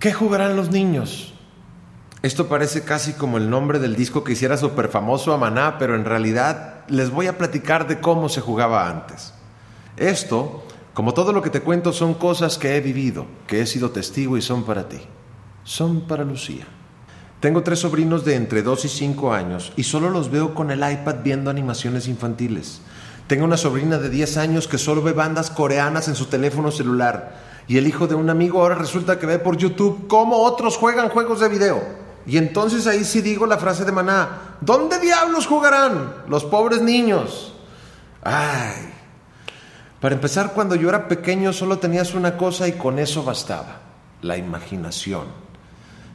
¿Qué jugarán los niños? Esto parece casi como el nombre del disco que hiciera súper famoso a Maná, pero en realidad les voy a platicar de cómo se jugaba antes. Esto, como todo lo que te cuento, son cosas que he vivido, que he sido testigo y son para ti. Son para Lucía. Tengo tres sobrinos de entre 2 y 5 años y solo los veo con el iPad viendo animaciones infantiles. Tengo una sobrina de 10 años que solo ve bandas coreanas en su teléfono celular. Y el hijo de un amigo ahora resulta que ve por YouTube cómo otros juegan juegos de video. Y entonces ahí sí digo la frase de Maná, ¿dónde diablos jugarán los pobres niños? Ay. Para empezar, cuando yo era pequeño solo tenías una cosa y con eso bastaba, la imaginación.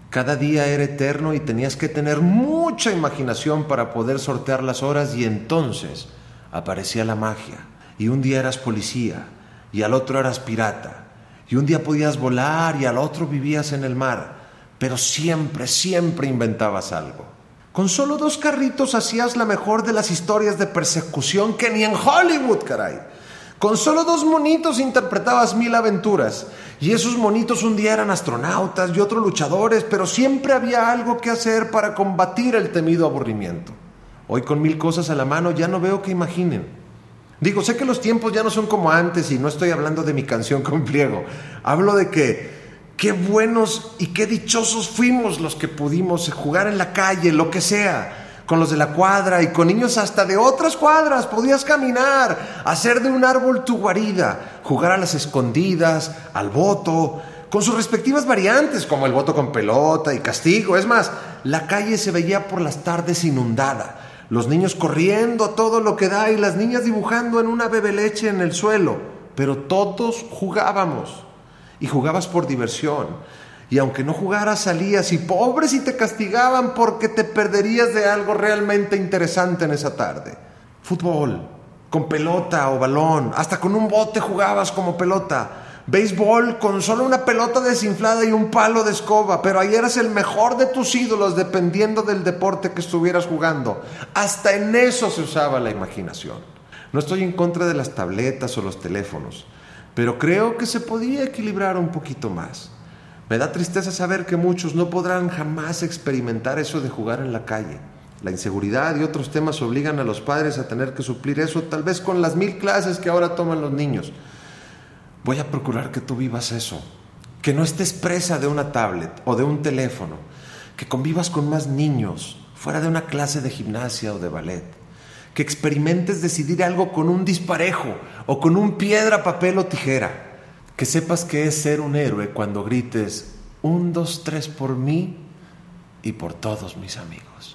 Cada día era eterno y tenías que tener mucha imaginación para poder sortear las horas y entonces aparecía la magia. Y un día eras policía y al otro eras pirata. Y un día podías volar y al otro vivías en el mar. Pero siempre, siempre inventabas algo. Con solo dos carritos hacías la mejor de las historias de persecución que ni en Hollywood, caray. Con solo dos monitos interpretabas mil aventuras. Y esos monitos un día eran astronautas y otros luchadores, pero siempre había algo que hacer para combatir el temido aburrimiento. Hoy con mil cosas a la mano ya no veo que imaginen. Digo, sé que los tiempos ya no son como antes y no estoy hablando de mi canción con pliego. Hablo de que qué buenos y qué dichosos fuimos los que pudimos jugar en la calle, lo que sea con los de la cuadra y con niños hasta de otras cuadras. Podías caminar, hacer de un árbol tu guarida, jugar a las escondidas, al voto, con sus respectivas variantes, como el voto con pelota y castigo. Es más, la calle se veía por las tardes inundada los niños corriendo a todo lo que da y las niñas dibujando en una bebe leche en el suelo, pero todos jugábamos y jugabas por diversión. Y aunque no jugaras, salías y pobres y te castigaban porque te perderías de algo realmente interesante en esa tarde. Fútbol, con pelota o balón, hasta con un bote jugabas como pelota béisbol con solo una pelota desinflada y un palo de escoba, pero ahí eras el mejor de tus ídolos dependiendo del deporte que estuvieras jugando. Hasta en eso se usaba la imaginación. No estoy en contra de las tabletas o los teléfonos, pero creo que se podía equilibrar un poquito más. Me da tristeza saber que muchos no podrán jamás experimentar eso de jugar en la calle. La inseguridad y otros temas obligan a los padres a tener que suplir eso, tal vez con las mil clases que ahora toman los niños. Voy a procurar que tú vivas eso, que no estés presa de una tablet o de un teléfono, que convivas con más niños fuera de una clase de gimnasia o de ballet, que experimentes decidir algo con un disparejo o con un piedra, papel o tijera, que sepas que es ser un héroe cuando grites un, dos, tres por mí y por todos mis amigos.